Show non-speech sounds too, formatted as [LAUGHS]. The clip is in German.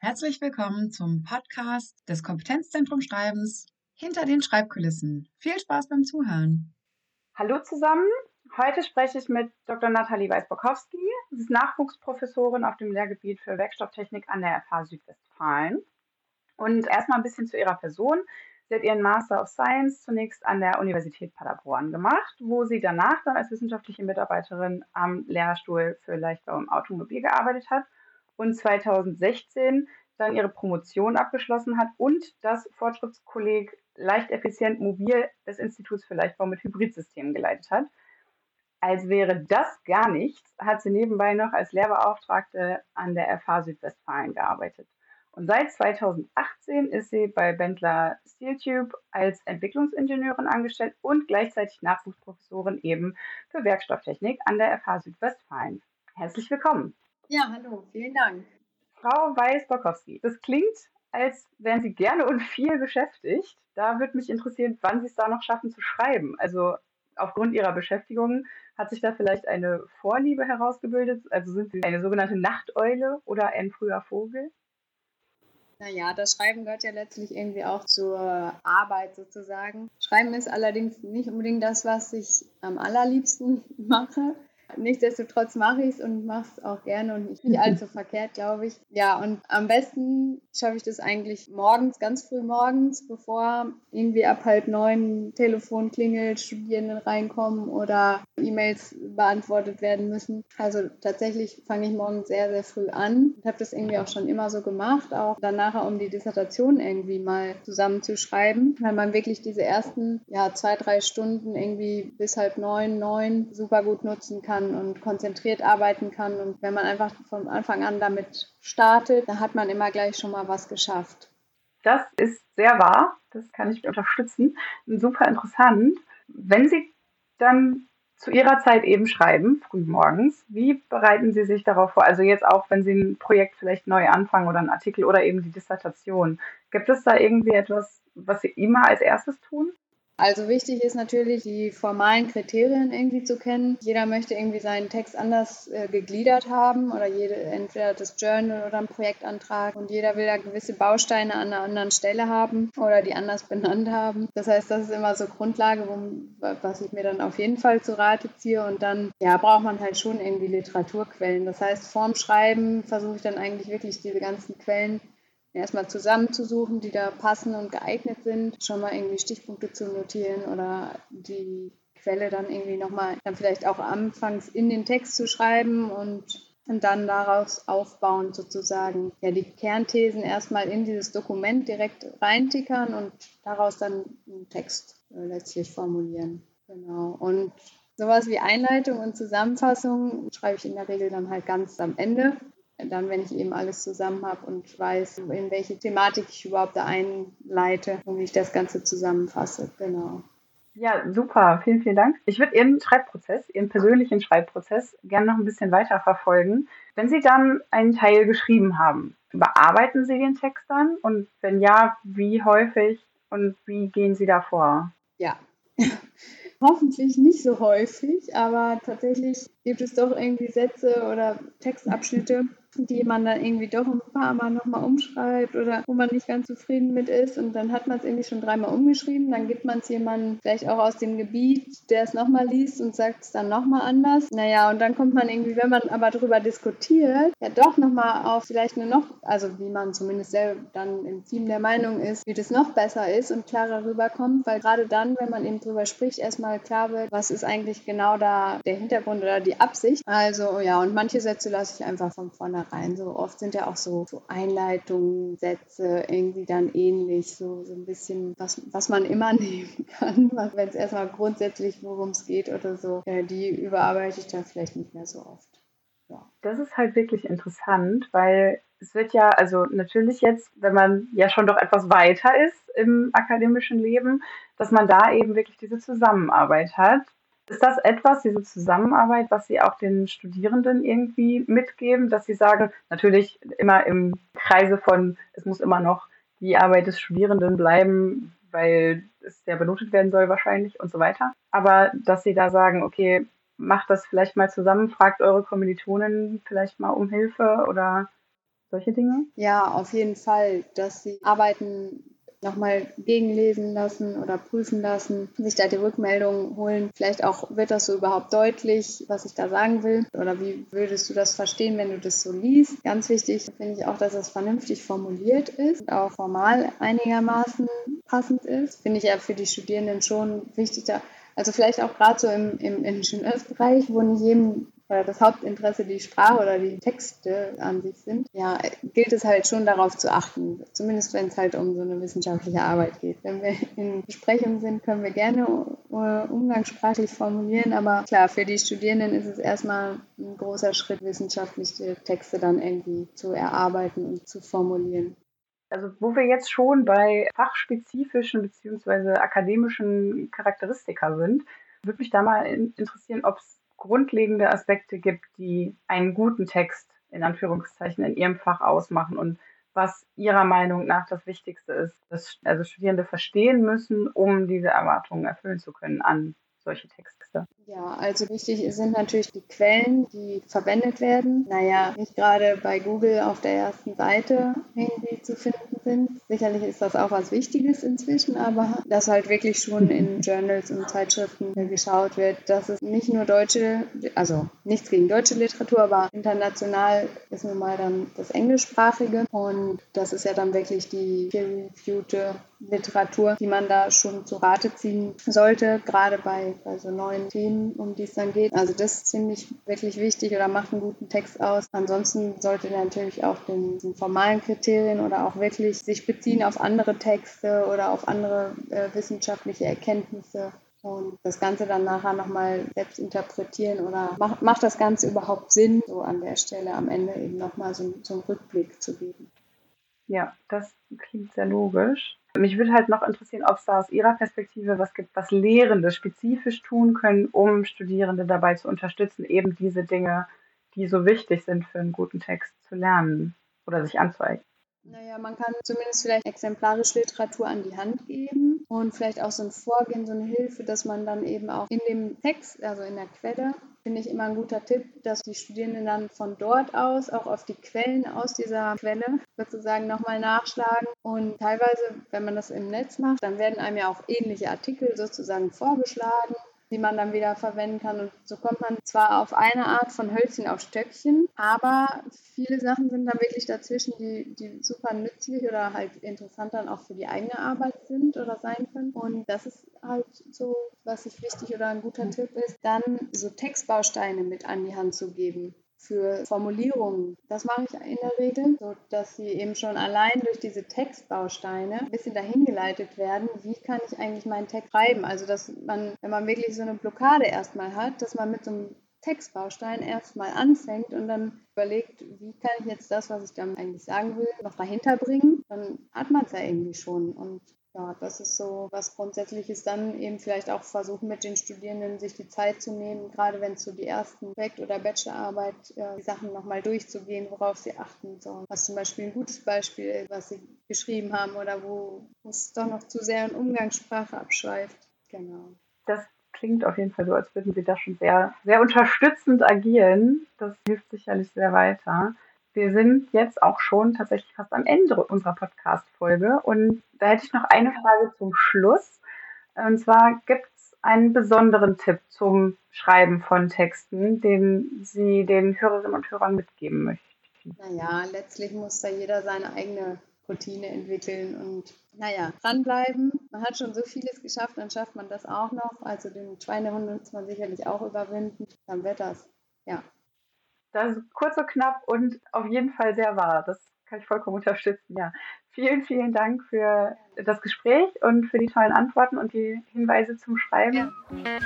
Herzlich willkommen zum Podcast des Kompetenzzentrum Schreibens hinter den Schreibkulissen. Viel Spaß beim Zuhören. Hallo zusammen. Heute spreche ich mit Dr. Nathalie Weiß-Bokowski. Sie ist Nachwuchsprofessorin auf dem Lehrgebiet für Werkstofftechnik an der FH Südwestfalen. Und erstmal ein bisschen zu ihrer Person. Sie hat ihren Master of Science zunächst an der Universität Paderborn gemacht, wo sie danach dann als wissenschaftliche Mitarbeiterin am Lehrstuhl für Leichtbau im Automobil gearbeitet hat und 2016 dann ihre Promotion abgeschlossen hat und das Fortschrittskolleg Leicht Effizient Mobil des Instituts für Leichtbau mit Hybridsystemen geleitet hat. Als wäre das gar nichts, hat sie nebenbei noch als Lehrbeauftragte an der FH Südwestfalen gearbeitet. Und seit 2018 ist sie bei Bendler Steeltube als Entwicklungsingenieurin angestellt und gleichzeitig Nachwuchsprofessorin eben für Werkstofftechnik an der FH Südwestfalen. Herzlich willkommen. Ja, hallo, vielen Dank. Frau Weiß-Bokowski, das klingt, als wären Sie gerne und viel beschäftigt. Da würde mich interessieren, wann Sie es da noch schaffen zu schreiben. Also aufgrund Ihrer Beschäftigung hat sich da vielleicht eine Vorliebe herausgebildet? Also sind Sie eine sogenannte Nachteule oder ein früher Vogel? Naja, das Schreiben gehört ja letztlich irgendwie auch zur Arbeit sozusagen. Schreiben ist allerdings nicht unbedingt das, was ich am allerliebsten [LAUGHS] mache. Nichtsdestotrotz mache ich es und mache es auch gerne und nicht, nicht [LAUGHS] allzu verkehrt, glaube ich. Ja, und am besten schaffe ich das eigentlich morgens, ganz früh morgens, bevor irgendwie ab halb neun Telefon klingelt, Studierende reinkommen oder E-Mails beantwortet werden müssen. Also tatsächlich fange ich morgens sehr, sehr früh an und habe das irgendwie auch schon immer so gemacht, auch dann nachher, um die Dissertation irgendwie mal zusammenzuschreiben, weil man wirklich diese ersten ja, zwei, drei Stunden irgendwie bis halb neun, neun super gut nutzen kann kann und konzentriert arbeiten kann. Und wenn man einfach von Anfang an damit startet, dann hat man immer gleich schon mal was geschafft. Das ist sehr wahr. Das kann ich unterstützen. Super interessant. Wenn Sie dann zu Ihrer Zeit eben schreiben, früh morgens, wie bereiten Sie sich darauf vor? Also jetzt auch, wenn Sie ein Projekt vielleicht neu anfangen oder einen Artikel oder eben die Dissertation. Gibt es da irgendwie etwas, was Sie immer als erstes tun? Also wichtig ist natürlich, die formalen Kriterien irgendwie zu kennen. Jeder möchte irgendwie seinen Text anders äh, gegliedert haben oder jede, entweder das Journal oder ein Projektantrag und jeder will da gewisse Bausteine an einer anderen Stelle haben oder die anders benannt haben. Das heißt, das ist immer so Grundlage, wo, was ich mir dann auf jeden Fall zu Rate ziehe und dann ja, braucht man halt schon irgendwie Literaturquellen. Das heißt, vorm Schreiben versuche ich dann eigentlich wirklich diese ganzen Quellen erstmal zusammenzusuchen, die da passen und geeignet sind, schon mal irgendwie Stichpunkte zu notieren oder die Quelle dann irgendwie nochmal, dann vielleicht auch anfangs in den Text zu schreiben und, und dann daraus aufbauen sozusagen, ja, die Kernthesen erstmal in dieses Dokument direkt reintickern und daraus dann einen Text äh, letztlich formulieren. Genau. Und sowas wie Einleitung und Zusammenfassung schreibe ich in der Regel dann halt ganz am Ende dann, wenn ich eben alles zusammen habe und weiß, in welche Thematik ich überhaupt da einleite und wie ich das Ganze zusammenfasse. Genau. Ja, super. Vielen, vielen Dank. Ich würde Ihren Schreibprozess, Ihren persönlichen Schreibprozess gerne noch ein bisschen weiter verfolgen. Wenn Sie dann einen Teil geschrieben haben, bearbeiten Sie den Text dann? Und wenn ja, wie häufig und wie gehen Sie da vor? Ja. [LAUGHS] Hoffentlich nicht so häufig, aber tatsächlich gibt es doch irgendwie Sätze oder Textabschnitte, die man dann irgendwie doch ein paar Mal nochmal umschreibt oder wo man nicht ganz zufrieden mit ist und dann hat man es irgendwie schon dreimal umgeschrieben, dann gibt man es jemandem vielleicht auch aus dem Gebiet, der es nochmal liest und sagt es dann nochmal anders. Naja, und dann kommt man irgendwie, wenn man aber darüber diskutiert, ja doch nochmal auf vielleicht eine noch, also wie man zumindest selber dann im Team der Meinung ist, wie das noch besser ist und klarer rüberkommt, weil gerade dann, wenn man eben drüber spricht, erstmal klar wird, was ist eigentlich genau da der Hintergrund oder die Absicht. Also ja, und manche Sätze lasse ich einfach von vornherein rein. So oft sind ja auch so, so Einleitungen, Sätze irgendwie dann ähnlich, so, so ein bisschen, was, was man immer [LAUGHS] nehmen kann, wenn es erstmal grundsätzlich worum es geht oder so. Ja, die überarbeite ich dann vielleicht nicht mehr so oft. Ja. Das ist halt wirklich interessant, weil es wird ja, also natürlich jetzt, wenn man ja schon doch etwas weiter ist im akademischen Leben, dass man da eben wirklich diese Zusammenarbeit hat ist das etwas, diese Zusammenarbeit, was Sie auch den Studierenden irgendwie mitgeben, dass Sie sagen, natürlich immer im Kreise von, es muss immer noch die Arbeit des Studierenden bleiben, weil es ja benotet werden soll wahrscheinlich und so weiter. Aber dass Sie da sagen, okay, macht das vielleicht mal zusammen, fragt eure Kommilitonen vielleicht mal um Hilfe oder solche Dinge? Ja, auf jeden Fall, dass sie Arbeiten nochmal gegenlesen lassen oder prüfen lassen, sich da die Rückmeldungen holen. Vielleicht auch, wird das so überhaupt deutlich, was ich da sagen will? Oder wie würdest du das verstehen, wenn du das so liest? Ganz wichtig finde ich auch, dass es vernünftig formuliert ist und auch formal einigermaßen passend ist. Finde ich ja für die Studierenden schon wichtig, also vielleicht auch gerade so im, im Ingenieursbereich, wo nicht jedem oder das Hauptinteresse die Sprache oder die Texte an sich sind, ja, gilt es halt schon darauf zu achten. Zumindest wenn es halt um so eine wissenschaftliche Arbeit geht. Wenn wir in Besprechungen sind, können wir gerne äh, umgangssprachlich formulieren, aber klar, für die Studierenden ist es erstmal ein großer Schritt, wissenschaftliche Texte dann irgendwie zu erarbeiten und zu formulieren. Also wo wir jetzt schon bei fachspezifischen bzw. akademischen Charakteristika sind, würde mich da mal interessieren, ob es grundlegende Aspekte gibt, die einen guten Text in Anführungszeichen in ihrem Fach ausmachen und was Ihrer Meinung nach das Wichtigste ist, dass also Studierende verstehen müssen, um diese Erwartungen erfüllen zu können an solche Texte. Ja, also wichtig sind natürlich die Quellen, die verwendet werden. Naja, nicht gerade bei Google auf der ersten Seite irgendwie zu finden sind. Sicherlich ist das auch was Wichtiges inzwischen, aber dass halt wirklich schon in Journals und Zeitschriften geschaut wird, dass es nicht nur deutsche, also nichts gegen deutsche Literatur, aber international ist nun mal dann das Englischsprachige und das ist ja dann wirklich die peer-reviewte Literatur, die man da schon zu Rate ziehen sollte, gerade bei, bei so neuen Themen, um die es dann geht. Also das ist ziemlich wirklich wichtig oder macht einen guten Text aus. Ansonsten sollte natürlich auch den, den formalen Kriterien oder auch wirklich sich beziehen auf andere Texte oder auf andere äh, wissenschaftliche Erkenntnisse und das Ganze dann nachher nochmal selbst interpretieren oder macht, macht das Ganze überhaupt Sinn, so an der Stelle am Ende eben nochmal so, so einen Rückblick zu geben. Ja, das klingt sehr logisch. Mich würde halt noch interessieren, ob es da aus Ihrer Perspektive was gibt, was Lehrende spezifisch tun können, um Studierende dabei zu unterstützen, eben diese Dinge, die so wichtig sind für einen guten Text zu lernen oder sich anzueignen. Naja, man kann zumindest vielleicht exemplarische Literatur an die Hand geben und vielleicht auch so ein Vorgehen, so eine Hilfe, dass man dann eben auch in dem Text, also in der Quelle, finde ich immer ein guter Tipp, dass die Studierenden dann von dort aus auch auf die Quellen aus dieser Quelle sozusagen nochmal nachschlagen. Und teilweise, wenn man das im Netz macht, dann werden einem ja auch ähnliche Artikel sozusagen vorgeschlagen die man dann wieder verwenden kann. Und so kommt man zwar auf eine Art von Hölzchen auf Stöckchen, aber viele Sachen sind dann wirklich dazwischen, die, die super nützlich oder halt interessant dann auch für die eigene Arbeit sind oder sein können. Und das ist halt so, was ich wichtig oder ein guter Tipp ist, dann so Textbausteine mit an die Hand zu geben für Formulierungen. Das mache ich in der Regel, so dass sie eben schon allein durch diese Textbausteine ein bisschen dahin geleitet werden, wie kann ich eigentlich meinen Text schreiben. Also dass man, wenn man wirklich so eine Blockade erstmal hat, dass man mit so einem Textbaustein erstmal anfängt und dann überlegt, wie kann ich jetzt das, was ich dann eigentlich sagen will, noch dahinter bringen, dann hat man es ja irgendwie schon. Und ja, das ist so was Grundsätzliches. Dann eben vielleicht auch versuchen mit den Studierenden sich die Zeit zu nehmen, gerade wenn es so die ersten Projekt- oder Bachelorarbeit, äh, die Sachen nochmal durchzugehen, worauf sie achten sollen. Was zum Beispiel ein gutes Beispiel ist, was sie geschrieben haben oder wo es doch noch zu sehr in Umgangssprache abschweift. Genau. Das klingt auf jeden Fall so, als würden Sie da schon sehr, sehr unterstützend agieren. Das hilft sicherlich sehr weiter. Wir sind jetzt auch schon tatsächlich fast am Ende unserer Podcast-Folge und da hätte ich noch eine Frage zum Schluss. Und zwar gibt es einen besonderen Tipp zum Schreiben von Texten, den Sie den Hörerinnen und Hörern mitgeben möchten? Naja, letztlich muss da jeder seine eigene Routine entwickeln und naja, dranbleiben. Man hat schon so vieles geschafft, dann schafft man das auch noch. Also den Schweinehund muss man sicherlich auch überwinden. Dann wird das. Ja. Das ist kurz und knapp und auf jeden Fall sehr wahr. Das kann ich vollkommen unterstützen. Ja. Vielen, vielen Dank für das Gespräch und für die tollen Antworten und die Hinweise zum Schreiben. Ja.